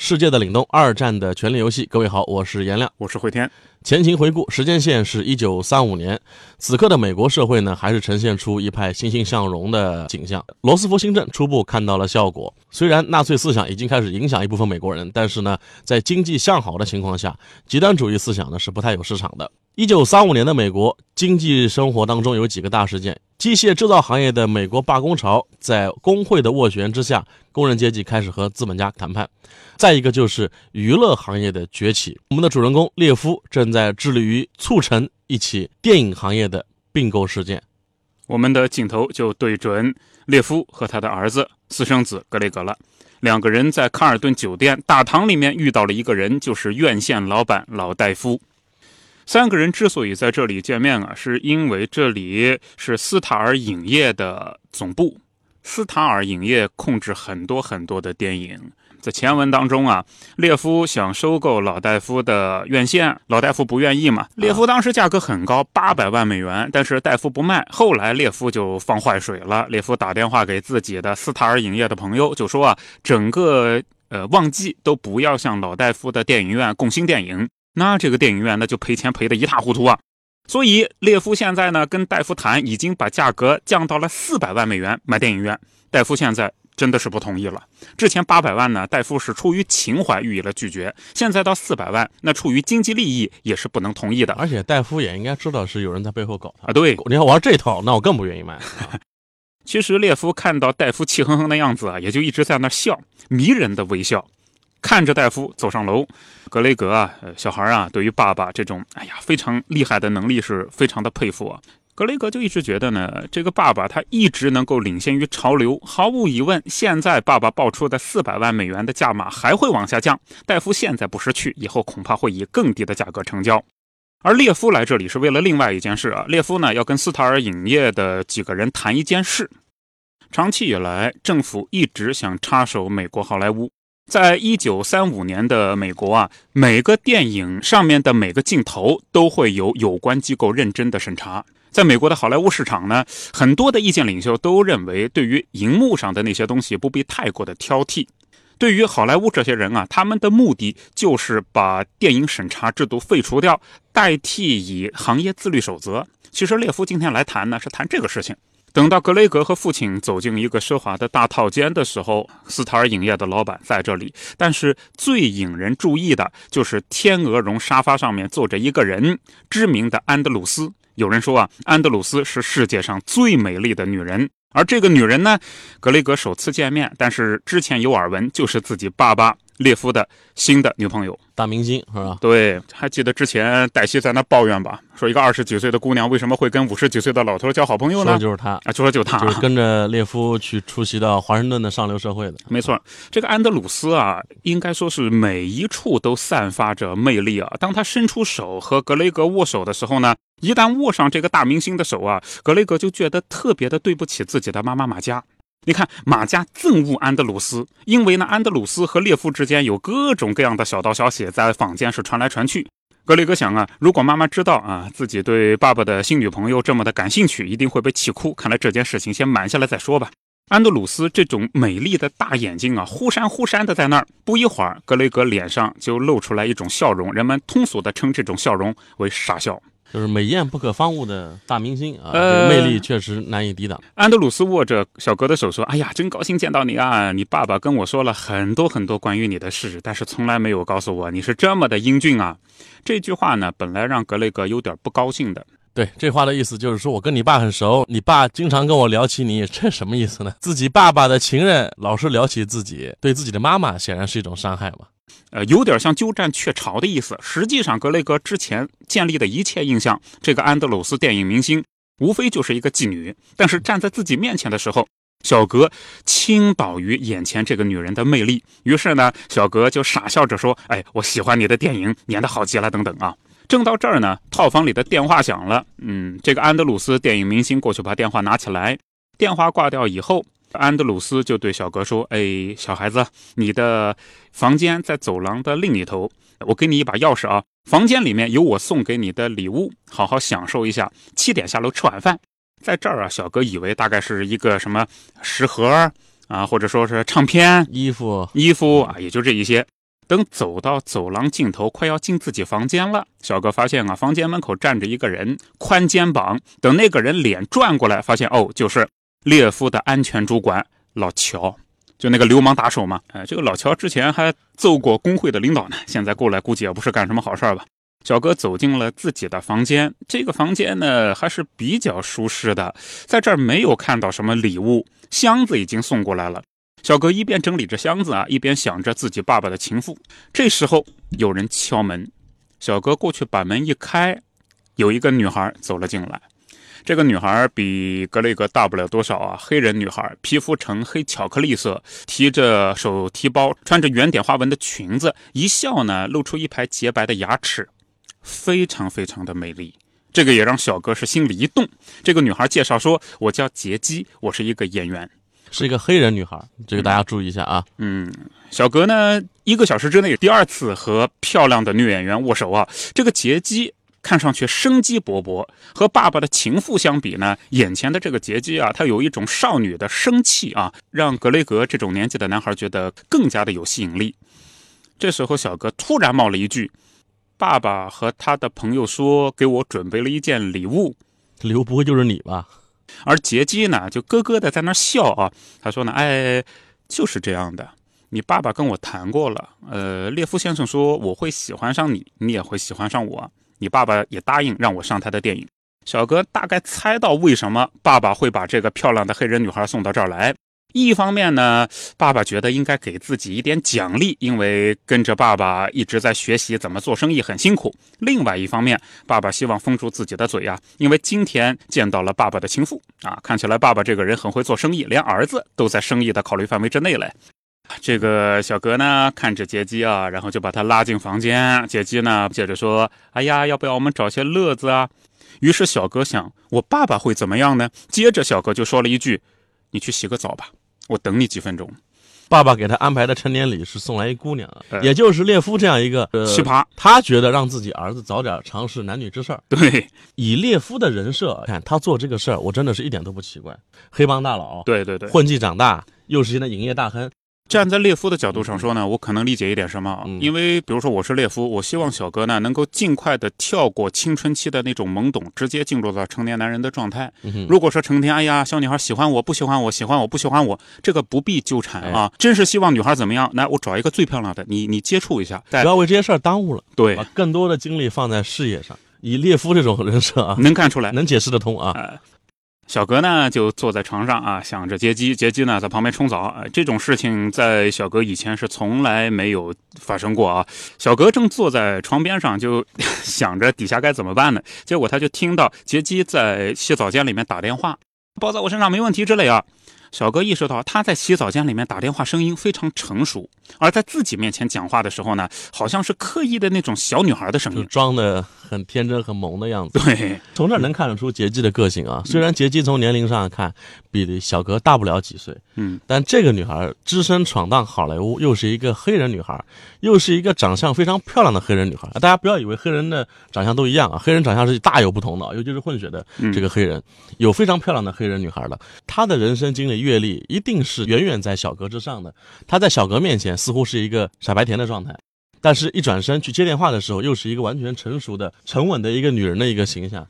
世界的凛冬，二战的权力游戏。各位好，我是颜亮，我是慧天。前情回顾，时间线是一九三五年，此刻的美国社会呢，还是呈现出一派欣欣向荣的景象。罗斯福新政初步看到了效果，虽然纳粹思想已经开始影响一部分美国人，但是呢，在经济向好的情况下，极端主义思想呢是不太有市场的。一九三五年的美国经济生活当中有几个大事件：机械制造行业的美国罢工潮，在工会的斡旋之下，工人阶级开始和资本家谈判；再一个就是娱乐行业的崛起。我们的主人公列夫正在在致力于促成一起电影行业的并购事件。我们的镜头就对准列夫和他的儿子私生子格雷格了。两个人在卡尔顿酒店大堂里面遇到了一个人，就是院线老板老戴夫。三个人之所以在这里见面啊，是因为这里是斯塔尔影业的总部。斯塔尔影业控制很多很多的电影。在前文当中啊，列夫想收购老戴夫的院线，老戴夫不愿意嘛。列夫当时价格很高，八百万美元，但是戴夫不卖。后来列夫就放坏水了，列夫打电话给自己的斯塔尔影业的朋友，就说啊，整个呃旺季都不要向老戴夫的电影院供新电影。那这个电影院那就赔钱赔得一塌糊涂啊！所以列夫现在呢跟戴夫谈，已经把价格降到了四百万美元买电影院。戴夫现在真的是不同意了。之前八百万呢，戴夫是出于情怀予以了拒绝。现在到四百万，那出于经济利益也是不能同意的。而且戴夫也应该知道是有人在背后搞他啊。对，你要玩这套，那我更不愿意卖。其实列夫看到戴夫气哼哼的样子啊，也就一直在那笑，迷人的微笑。看着戴夫走上楼，格雷格啊，小孩啊，对于爸爸这种哎呀非常厉害的能力是非常的佩服啊。格雷格就一直觉得呢，这个爸爸他一直能够领先于潮流。毫无疑问，现在爸爸报出的四百万美元的价码还会往下降。戴夫现在不识趣，以后恐怕会以更低的价格成交。而列夫来这里是为了另外一件事啊。列夫呢要跟斯塔尔影业的几个人谈一件事。长期以来，政府一直想插手美国好莱坞。在一九三五年的美国啊，每个电影上面的每个镜头都会有有关机构认真的审查。在美国的好莱坞市场呢，很多的意见领袖都认为，对于荧幕上的那些东西不必太过的挑剔。对于好莱坞这些人啊，他们的目的就是把电影审查制度废除掉，代替以行业自律守则。其实列夫今天来谈呢，是谈这个事情。等到格雷格和父亲走进一个奢华的大套间的时候，斯塔尔影业的老板在这里。但是最引人注意的就是天鹅绒沙发上面坐着一个人，知名的安德鲁斯。有人说啊，安德鲁斯是世界上最美丽的女人。而这个女人呢，格雷格首次见面，但是之前有耳闻，就是自己爸爸列夫的新的女朋友。大明星是吧？对，还记得之前黛西在那抱怨吧？说一个二十几岁的姑娘为什么会跟五十几岁的老头交好朋友呢？说就是他啊，就说就他，就是跟着列夫去出席到华盛顿的上流社会的。没错，这个安德鲁斯啊，应该说是每一处都散发着魅力啊。当他伸出手和格雷格握手的时候呢，一旦握上这个大明星的手啊，格雷格就觉得特别的对不起自己的妈妈玛加。你看，马家憎恶安德鲁斯，因为呢，安德鲁斯和列夫之间有各种各样的小道消息在坊间是传来传去。格雷格想啊，如果妈妈知道啊自己对爸爸的新女朋友这么的感兴趣，一定会被气哭。看来这件事情先瞒下来再说吧。安德鲁斯这种美丽的大眼睛啊，忽闪忽闪的在那儿。不一会儿，格雷格脸上就露出来一种笑容，人们通俗的称这种笑容为傻笑。就是美艳不可方物的大明星啊，魅力确实难以抵挡。安德鲁斯握着小格的手说：“哎呀，真高兴见到你啊！你爸爸跟我说了很多很多关于你的事，但是从来没有告诉我你是这么的英俊啊。”这句话呢，本来让格雷格有点不高兴的。对，这话的意思就是说我跟你爸很熟，你爸经常跟我聊起你，这什么意思呢？自己爸爸的情人老是聊起自己，对自己的妈妈显然是一种伤害嘛。呃，有点像鸠占鹊巢的意思。实际上，格雷格之前建立的一切印象，这个安德鲁斯电影明星，无非就是一个妓女。但是站在自己面前的时候，小格倾倒于眼前这个女人的魅力。于是呢，小格就傻笑着说：“哎，我喜欢你的电影，演的好极了，等等啊。”正到这儿呢，套房里的电话响了。嗯，这个安德鲁斯电影明星过去把电话拿起来，电话挂掉以后。安德鲁斯就对小哥说：“哎，小孩子，你的房间在走廊的另一头，我给你一把钥匙啊。房间里面有我送给你的礼物，好好享受一下。七点下楼吃晚饭。在这儿啊，小哥以为大概是一个什么食盒啊，或者说是唱片、衣服、衣服啊，也就这一些。等走到走廊尽头，快要进自己房间了，小哥发现啊，房间门口站着一个人，宽肩膀。等那个人脸转过来，发现哦，就是。”列夫的安全主管老乔，就那个流氓打手嘛。哎，这个老乔之前还揍过工会的领导呢，现在过来估计也不是干什么好事吧。小哥走进了自己的房间，这个房间呢还是比较舒适的，在这儿没有看到什么礼物，箱子已经送过来了。小哥一边整理着箱子啊，一边想着自己爸爸的情妇。这时候有人敲门，小哥过去把门一开，有一个女孩走了进来。这个女孩比格雷格大不了多少啊，黑人女孩，皮肤呈黑巧克力色，提着手提包，穿着圆点花纹的裙子，一笑呢，露出一排洁白的牙齿，非常非常的美丽。这个也让小哥是心里一动。这个女孩介绍说：“我叫杰基，我是一个演员，是一个黑人女孩。”这个大家注意一下啊。嗯，小哥呢，一个小时之内第二次和漂亮的女演员握手啊。这个杰基。看上去生机勃勃，和爸爸的情妇相比呢，眼前的这个杰基啊，她有一种少女的生气啊，让格雷格这种年纪的男孩觉得更加的有吸引力。这时候，小哥突然冒了一句：“爸爸和他的朋友说给我准备了一件礼物，礼物不会就是你吧？”而杰基呢，就咯咯的在那笑啊，他说呢：“哎，就是这样的，你爸爸跟我谈过了，呃，列夫先生说我会喜欢上你，你也会喜欢上我。”你爸爸也答应让我上他的电影。小哥大概猜到为什么爸爸会把这个漂亮的黑人女孩送到这儿来。一方面呢，爸爸觉得应该给自己一点奖励，因为跟着爸爸一直在学习怎么做生意，很辛苦。另外一方面，爸爸希望封住自己的嘴呀，因为今天见到了爸爸的情妇啊，看起来爸爸这个人很会做生意，连儿子都在生意的考虑范围之内嘞。这个小哥呢，看着杰基啊，然后就把他拉进房间。杰基呢，接着说：“哎呀，要不要我们找些乐子啊？”于是小哥想：“我爸爸会怎么样呢？”接着小哥就说了一句：“你去洗个澡吧，我等你几分钟。”爸爸给他安排的成年礼是送来一姑娘，也就是列夫这样一个奇葩。他觉得让自己儿子早点尝试男女之事儿。对，以列夫的人设看，他做这个事儿，我真的是一点都不奇怪。黑帮大佬，对对对，混迹长大，又是现在影业大亨。站在列夫的角度上说呢，我可能理解一点什么，因为比如说我是列夫，我希望小哥呢能够尽快的跳过青春期的那种懵懂，直接进入到成年男人的状态。如果说成天哎呀，小女孩喜欢我不喜欢我喜欢我不喜欢我，这个不必纠缠啊。真是希望女孩怎么样，来我找一个最漂亮的，你你接触一下，不要为这些事儿耽误了。对，把更多的精力放在事业上。以列夫这种人设啊，能看出来，能解释得通啊。小格呢就坐在床上啊，想着杰基，杰基呢在旁边冲澡。这种事情在小格以前是从来没有发生过啊。小格正坐在床边上，就 想着底下该怎么办呢？结果他就听到杰基在洗澡间里面打电话，包在我身上没问题之类啊。小哥意识到他在洗澡间里面打电话，声音非常成熟，而在自己面前讲话的时候呢，好像是刻意的那种小女孩的声音，装的很天真、很萌的样子。对，从这能看得出杰基的个性啊。虽然杰基从年龄上看比小哥大不了几岁，嗯，但这个女孩只身闯荡好莱坞，又是一个黑人女孩，又是一个长相非常漂亮的黑人女孩。大家不要以为黑人的长相都一样啊，黑人长相是大有不同的，尤其是混血的这个黑人，有非常漂亮的黑人女孩的。她的人生经历。阅历一定是远远在小格之上的，她在小格面前似乎是一个傻白甜的状态，但是一转身去接电话的时候，又是一个完全成熟的、沉稳的一个女人的一个形象。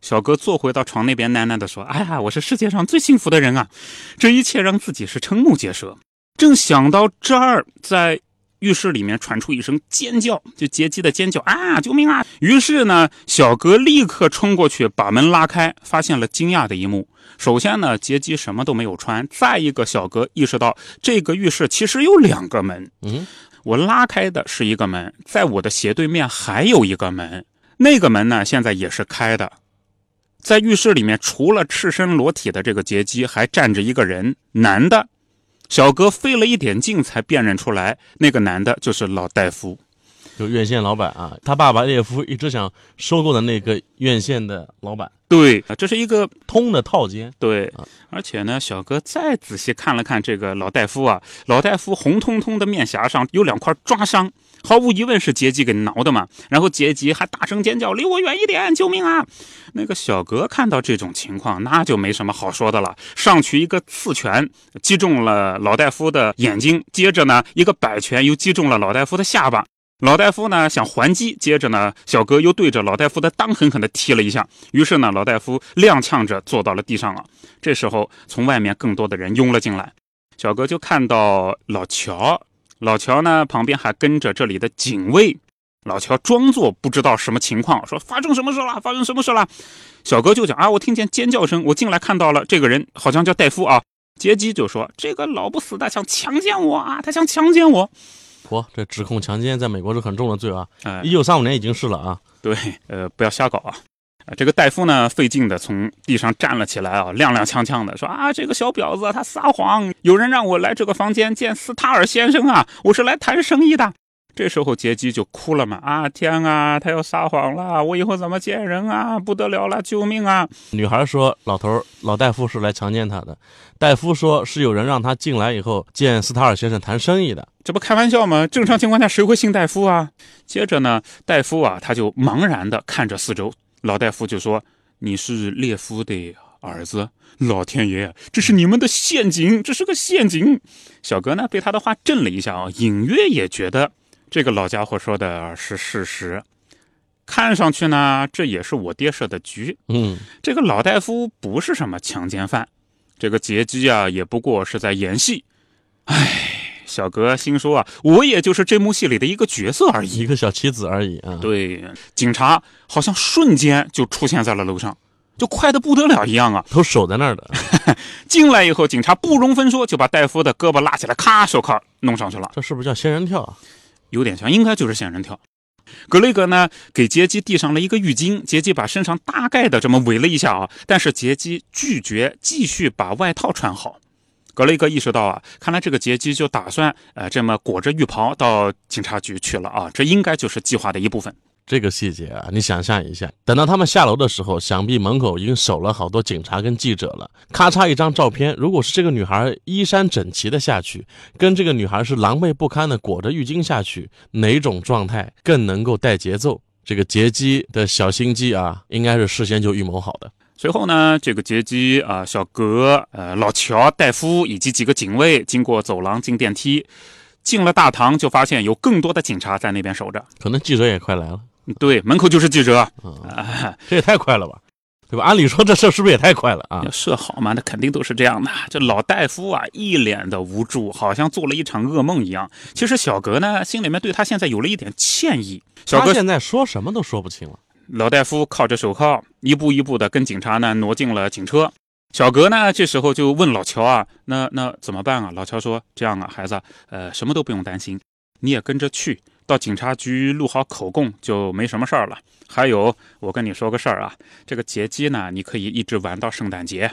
小哥坐回到床那边，喃喃地说：“哎呀，我是世界上最幸福的人啊！这一切让自己是瞠目结舌。”正想到这儿，在浴室里面传出一声尖叫，就杰基的尖叫啊！救命啊！于是呢，小哥立刻冲过去把门拉开，发现了惊讶的一幕。首先呢，杰基什么都没有穿。再一个，小哥意识到这个浴室其实有两个门。嗯，我拉开的是一个门，在我的斜对面还有一个门，那个门呢现在也是开的。在浴室里面，除了赤身裸体的这个劫机，还站着一个人，男的。小哥费了一点劲才辨认出来，那个男的就是老大夫。就院线老板啊，他爸爸列夫一直想收购的那个院线的老板。对，这是一个通的套间。对，而且呢，小哥再仔细看了看这个老大夫啊，老大夫红彤彤的面颊上有两块抓伤，毫无疑问是杰吉给挠的嘛。然后杰吉还大声尖叫：“离我远一点，救命啊！”那个小哥看到这种情况，那就没什么好说的了，上去一个刺拳击中了老大夫的眼睛，接着呢，一个摆拳又击中了老大夫的下巴。老大夫呢想还击，接着呢，小哥又对着老大夫的裆狠狠地踢了一下。于是呢，老大夫踉跄着坐到了地上了。这时候，从外面更多的人涌了进来，小哥就看到老乔，老乔呢旁边还跟着这里的警卫。老乔装作不知道什么情况，说发生什么事了？发生什么事了？小哥就讲啊，我听见尖叫声，我进来看到了这个人，好像叫戴夫啊。杰基就说这个老不死的想强奸我啊，他想强奸我。嚯，这指控强奸在美国是很重的罪啊！一九三五年已经是了啊。对，呃，不要瞎搞啊！这个戴夫呢，费劲的从地上站了起来啊，踉踉跄跄的说啊，这个小婊子他撒谎，有人让我来这个房间见斯塔尔先生啊，我是来谈生意的。这时候杰基就哭了嘛啊天啊，他要撒谎了，我以后怎么见人啊？不得了了，救命啊！女孩说：“老头老大夫是来强奸她的。”戴夫说：“是有人让他进来以后见斯塔尔先生谈生意的。”这不开玩笑吗？正常情况下谁会信戴夫啊？接着呢，戴夫啊他就茫然的看着四周，老大夫就说：“你是列夫的儿子？老天爷，这是你们的陷阱，这是个陷阱！”小哥呢被他的话震了一下啊，隐约也觉得。这个老家伙说的是事实，看上去呢，这也是我爹设的局。嗯，这个老大夫不是什么强奸犯，这个杰基啊，也不过是在演戏。哎，小哥心说啊，我也就是这幕戏里的一个角色而已，一个小棋子而已啊。对，警察好像瞬间就出现在了楼上，就快的不得了一样啊，都守在那儿的。进来以后，警察不容分说就把戴夫的胳膊拉起来，咔，手铐弄上去了。这是不是叫仙人跳啊？有点像，应该就是仙人跳。格雷格呢，给杰基递上了一个浴巾，杰基把身上大概的这么围了一下啊，但是杰基拒绝继续把外套穿好。格雷格意识到啊，看来这个杰基就打算呃这么裹着浴袍到警察局去了啊，这应该就是计划的一部分。这个细节啊，你想象一下，等到他们下楼的时候，想必门口已经守了好多警察跟记者了。咔嚓一张照片，如果是这个女孩衣衫整齐的下去，跟这个女孩是狼狈不堪的裹着浴巾下去，哪种状态更能够带节奏？这个劫机的小心机啊，应该是事先就预谋好的。随后呢，这个劫机啊，小格、呃，老乔、戴夫以及几个警卫经过走廊进电梯，进了大堂，就发现有更多的警察在那边守着，可能记者也快来了。对，门口就是记者，啊，这也太快了吧，对吧？按理说这事是不是也太快了啊？要设好嘛，那肯定都是这样的。这老大夫啊，一脸的无助，好像做了一场噩梦一样。其实小格呢，心里面对他现在有了一点歉意。小格现在说什么都说不清了。老大夫靠着手铐，一步一步的跟警察呢挪进了警车。小格呢，这时候就问老乔啊，那那怎么办啊？老乔说：“这样啊，孩子，呃，什么都不用担心，你也跟着去。”到警察局录好口供就没什么事儿了。还有，我跟你说个事儿啊，这个劫机呢，你可以一直玩到圣诞节，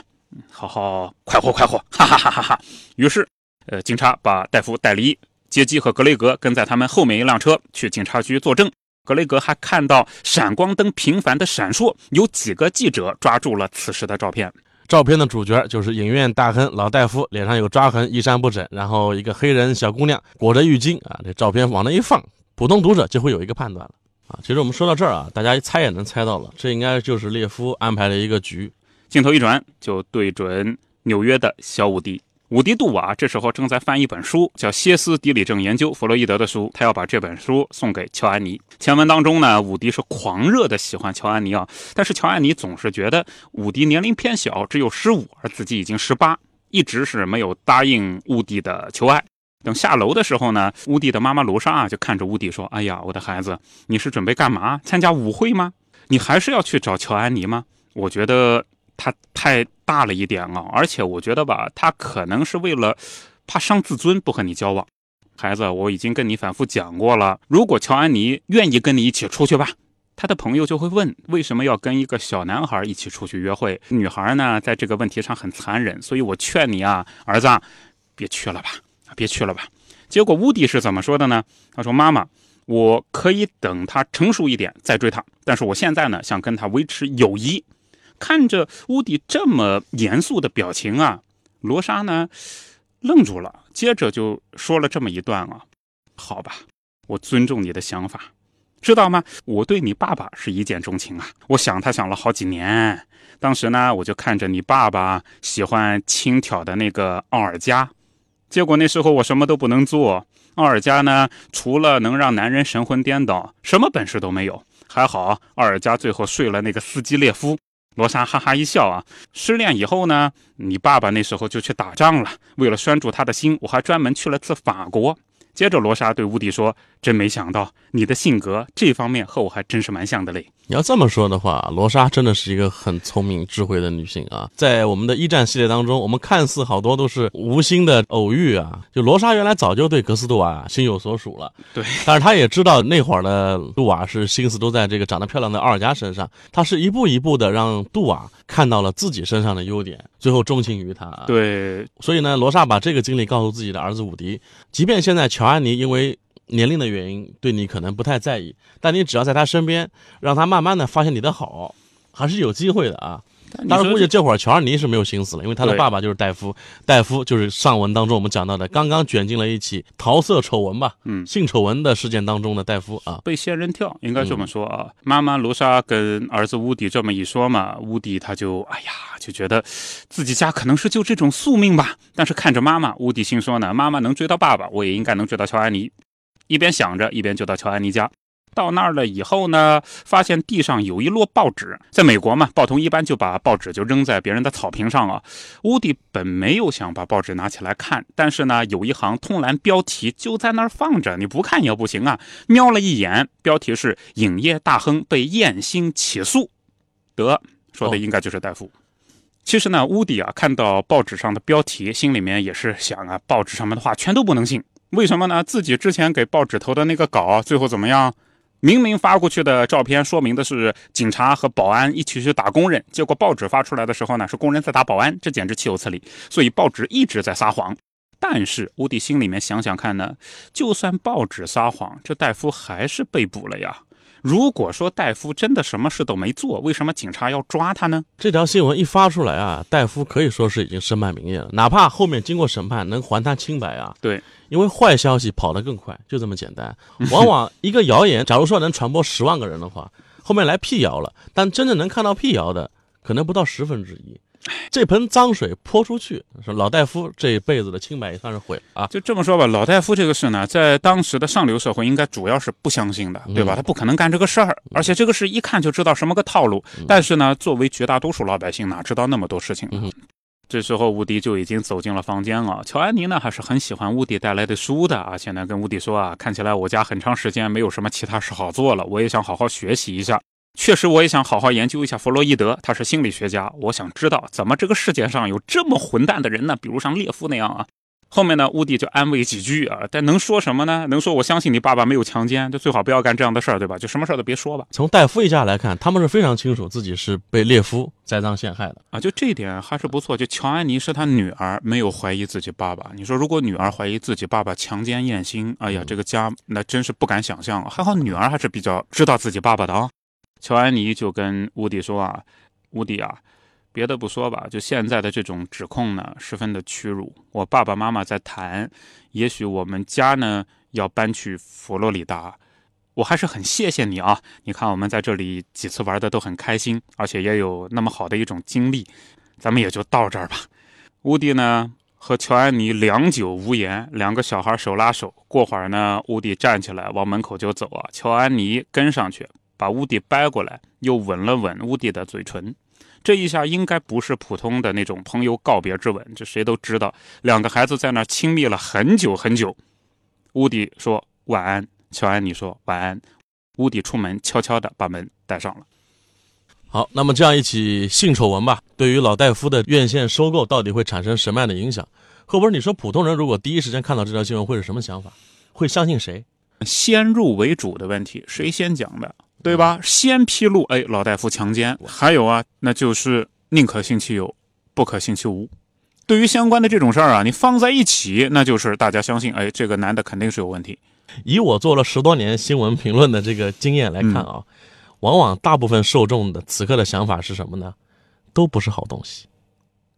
好好快活快活，哈哈哈哈哈。于是，呃，警察把戴夫带离，劫机和格雷格跟在他们后面一辆车去警察局作证。格雷格还看到闪光灯频繁的闪烁，有几个记者抓住了此时的照片。照片的主角就是影院大亨老大夫，脸上有抓痕，衣衫不整，然后一个黑人小姑娘裹着浴巾啊，这照片往那一放。普通读者就会有一个判断了啊！其实我们说到这儿啊，大家猜也能猜到了，这应该就是列夫安排的一个局。镜头一转，就对准纽约的小伍迪。伍迪·杜瓦这时候正在翻一本书，叫《歇斯底里症研究》，弗洛伊德的书。他要把这本书送给乔安妮。前文当中呢，伍迪是狂热的喜欢乔安妮啊，但是乔安妮总是觉得伍迪年龄偏小，只有十五，而自己已经十八，一直是没有答应伍迪的求爱。等下楼的时候呢，乌迪的妈妈罗莎啊就看着乌迪说：“哎呀，我的孩子，你是准备干嘛？参加舞会吗？你还是要去找乔安妮吗？我觉得他太大了一点啊，而且我觉得吧，他可能是为了怕伤自尊不和你交往。孩子，我已经跟你反复讲过了，如果乔安妮愿意跟你一起出去吧，他的朋友就会问，为什么要跟一个小男孩一起出去约会？女孩呢，在这个问题上很残忍，所以我劝你啊，儿子，别去了吧，别去了吧。结果乌迪是怎么说的呢？他说：“妈妈，我可以等他成熟一点再追他，但是我现在呢，想跟他维持友谊。”看着乌迪这么严肃的表情啊，罗莎呢愣住了，接着就说了这么一段啊：“好吧，我尊重你的想法。”知道吗？我对你爸爸是一见钟情啊！我想他想了好几年。当时呢，我就看着你爸爸喜欢轻佻的那个奥尔加，结果那时候我什么都不能做。奥尔加呢，除了能让男人神魂颠倒，什么本事都没有。还好，奥尔加最后睡了那个斯基列夫。罗莎哈哈一笑啊！失恋以后呢，你爸爸那时候就去打仗了。为了拴住他的心，我还专门去了次法国。接着，罗莎对乌迪说：“真没想到你的性格这方面和我还真是蛮像的嘞。”你要这么说的话，罗莎真的是一个很聪明、智慧的女性啊！在我们的一战系列当中，我们看似好多都是无心的偶遇啊，就罗莎原来早就对格斯杜瓦心有所属了。对，但是她也知道那会儿的杜瓦是心思都在这个长得漂亮的奥尔加身上，她是一步一步的让杜瓦看到了自己身上的优点，最后钟情于他。对，所以呢，罗莎把这个经历告诉自己的儿子伍迪，即便现在乔安妮因为。年龄的原因，对你可能不太在意，但你只要在他身边，让他慢慢的发现你的好，还是有机会的啊。当然，估计这会儿乔安妮是没有心思了，因为他的爸爸就是戴夫，戴夫就是上文当中我们讲到的，刚刚卷进了一起桃色丑闻吧，嗯，性丑闻的事件当中的戴夫啊，被仙人跳，应该这么说啊。妈妈卢莎跟儿子乌迪这么一说嘛，乌迪他就哎呀，就觉得自己家可能是就这种宿命吧。但是看着妈妈，乌迪心说呢，妈妈能追到爸爸，我也应该能追到乔安妮。一边想着，一边就到乔安妮家。到那儿了以后呢，发现地上有一摞报纸。在美国嘛，报童一般就把报纸就扔在别人的草坪上了。乌迪本没有想把报纸拿起来看，但是呢，有一行通栏标题就在那儿放着，你不看也不行啊。瞄了一眼，标题是“影业大亨被艳星起诉”，得说的应该就是戴夫。其实呢，乌迪啊，看到报纸上的标题，心里面也是想啊，报纸上面的话全都不能信。为什么呢？自己之前给报纸投的那个稿，最后怎么样？明明发过去的照片说明的是警察和保安一起去打工人，结果报纸发出来的时候呢，是工人在打保安，这简直岂有此理！所以报纸一直在撒谎。但是乌迪心里面想想看呢，就算报纸撒谎，这戴夫还是被捕了呀。如果说戴夫真的什么事都没做，为什么警察要抓他呢？这条新闻一发出来啊，戴夫可以说是已经身败名裂了。哪怕后面经过审判能还他清白啊，对，因为坏消息跑得更快，就这么简单。往往一个谣言，假如说能传播十万个人的话，后面来辟谣了，但真正能看到辟谣的，可能不到十分之一。这盆脏水泼出去，说老戴夫这一辈子的清白也算是毁了啊！就这么说吧，老戴夫这个事呢，在当时的上流社会应该主要是不相信的，对吧？他不可能干这个事儿，而且这个事一看就知道什么个套路。但是呢，作为绝大多数老百姓，哪知道那么多事情？这时候，乌迪就已经走进了房间了。乔安妮呢，还是很喜欢乌迪带来的书的，啊。现在，跟乌迪说啊，看起来我家很长时间没有什么其他事好做了，我也想好好学习一下。确实，我也想好好研究一下弗洛伊德，他是心理学家。我想知道，怎么这个世界上有这么混蛋的人呢？比如像列夫那样啊。后面呢，乌迪就安慰几句啊，但能说什么呢？能说我相信你爸爸没有强奸，就最好不要干这样的事儿，对吧？就什么事儿都别说吧。从戴夫一家来看，他们是非常清楚自己是被列夫栽赃陷害的啊。就这一点还是不错。就乔安妮是他女儿，没有怀疑自己爸爸。你说如果女儿怀疑自己爸爸强奸艳星，哎呀，这个家那真是不敢想象。还好女儿还是比较知道自己爸爸的啊。乔安妮就跟乌迪说啊，乌迪啊，别的不说吧，就现在的这种指控呢，十分的屈辱。我爸爸妈妈在谈，也许我们家呢要搬去佛罗里达。我还是很谢谢你啊！你看我们在这里几次玩的都很开心，而且也有那么好的一种经历。咱们也就到这儿吧。乌迪呢和乔安妮良久无言，两个小孩手拉手。过会儿呢，乌迪站起来往门口就走啊，乔安妮跟上去。把乌迪掰过来，又吻了吻乌迪的嘴唇，这一下应该不是普通的那种朋友告别之吻，这谁都知道，两个孩子在那亲密了很久很久。乌迪说晚安，乔安妮说晚安。乌迪出门，悄悄地把门带上了。好，那么这样一起性丑闻吧，对于老戴夫的院线收购到底会产生什么样的影响？赫伯你说普通人如果第一时间看到这条新闻会是什么想法？会相信谁？先入为主的问题，谁先讲的？对吧？先披露，哎，老大夫强奸，还有啊，那就是宁可信其有，不可信其无。对于相关的这种事儿啊，你放在一起，那就是大家相信，哎，这个男的肯定是有问题。以我做了十多年新闻评论的这个经验来看啊，往往大部分受众的此刻的想法是什么呢？都不是好东西。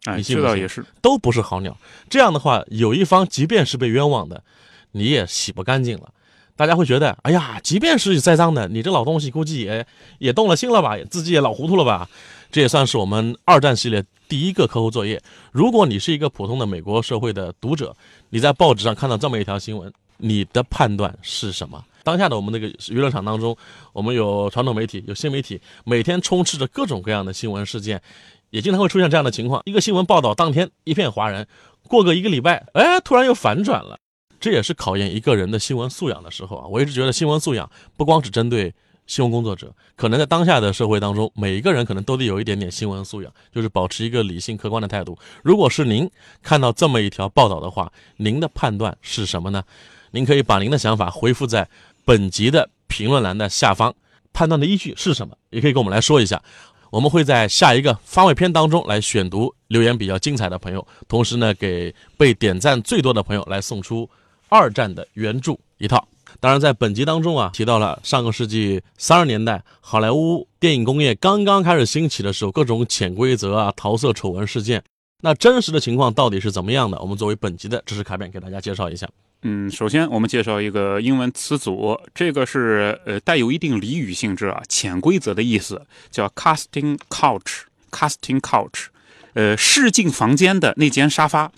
哎，这倒也是，都不是好鸟。这样的话，有一方即便是被冤枉的，你也洗不干净了。大家会觉得，哎呀，即便是栽赃的，你这老东西估计也也动了心了吧，自己也老糊涂了吧。这也算是我们二战系列第一个客户作业。如果你是一个普通的美国社会的读者，你在报纸上看到这么一条新闻，你的判断是什么？当下的我们那个娱乐场当中，我们有传统媒体，有新媒体，每天充斥着各种各样的新闻事件。也经常会出现这样的情况：一个新闻报道当天一片哗然，过个一个礼拜，哎，突然又反转了。这也是考验一个人的新闻素养的时候啊！我一直觉得新闻素养不光只针对新闻工作者，可能在当下的社会当中，每一个人可能都得有一点点新闻素养，就是保持一个理性客观的态度。如果是您看到这么一条报道的话，您的判断是什么呢？您可以把您的想法回复在本集的评论栏的下方，判断的依据是什么？也可以跟我们来说一下。我们会在下一个番外篇当中来选读留言比较精彩的朋友，同时呢，给被点赞最多的朋友来送出二战的原著一套。当然，在本集当中啊，提到了上个世纪三十年代好莱坞电影工业刚刚开始兴起的时候，各种潜规则啊、桃色丑闻事件。那真实的情况到底是怎么样的？我们作为本集的知识卡片给大家介绍一下。嗯，首先我们介绍一个英文词组，这个是呃带有一定俚语性质啊，潜规则的意思，叫 casting couch，casting couch，呃，试镜房间的那间沙发，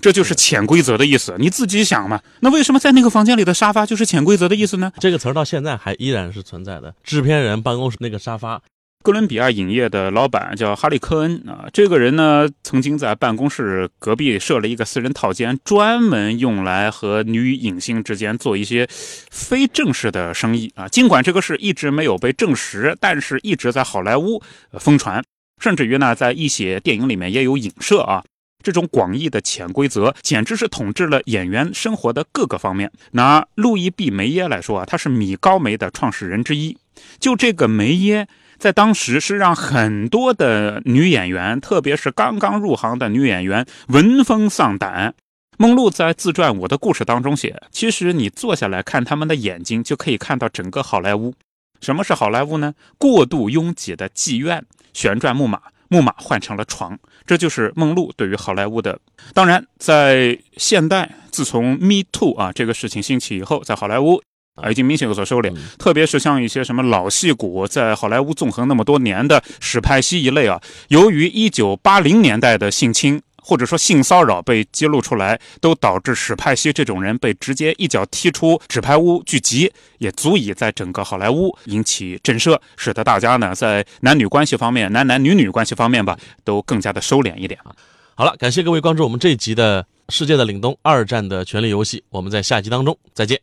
这就是潜规则的意思。你自己想嘛，那为什么在那个房间里的沙发就是潜规则的意思呢？这个词儿到现在还依然是存在的，制片人办公室那个沙发。哥伦比亚影业的老板叫哈利·科恩啊，这个人呢，曾经在办公室隔壁设了一个私人套间，专门用来和女影星之间做一些非正式的生意啊。尽管这个事一直没有被证实，但是一直在好莱坞疯传，甚至于呢，在一些电影里面也有影射啊。这种广义的潜规则，简直是统治了演员生活的各个方面。拿路易 ·B· 梅耶来说啊，他是米高梅的创始人之一。就这个梅耶。在当时是让很多的女演员，特别是刚刚入行的女演员闻风丧胆。梦露在自传《我的故事》当中写，其实你坐下来看他们的眼睛，就可以看到整个好莱坞。什么是好莱坞呢？过度拥挤的妓院、旋转木马，木马换成了床，这就是梦露对于好莱坞的。当然，在现代，自从 Me Too 啊这个事情兴起以后，在好莱坞。啊，已经明显有所收敛，特别是像一些什么老戏骨，在好莱坞纵横那么多年的史派西一类啊，由于一九八零年代的性侵或者说性骚扰被揭露出来，都导致史派西这种人被直接一脚踢出纸牌屋剧集，也足以在整个好莱坞引起震慑，使得大家呢在男女关系方面、男男女女关系方面吧，都更加的收敛一点啊。好了，感谢各位关注我们这一集的《世界的凛冬》二战的权力游戏，我们在下集当中再见。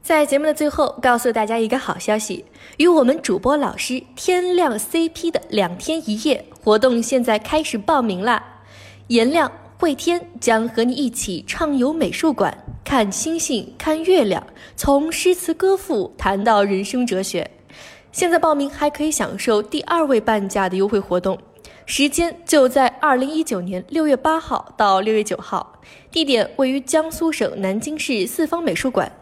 在节目的最后，告诉大家一个好消息：与我们主播老师天亮 CP 的两天一夜活动现在开始报名啦！颜亮、慧天将和你一起畅游美术馆，看星星，看月亮，从诗词歌赋谈到人生哲学。现在报名还可以享受第二位半价的优惠活动，时间就在二零一九年六月八号到六月九号，地点位于江苏省南京市四方美术馆。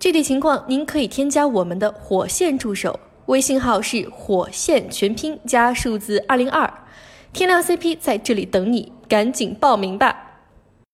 具体情况，您可以添加我们的火线助手，微信号是火线全拼加数字二零二，天亮 CP 在这里等你，赶紧报名吧。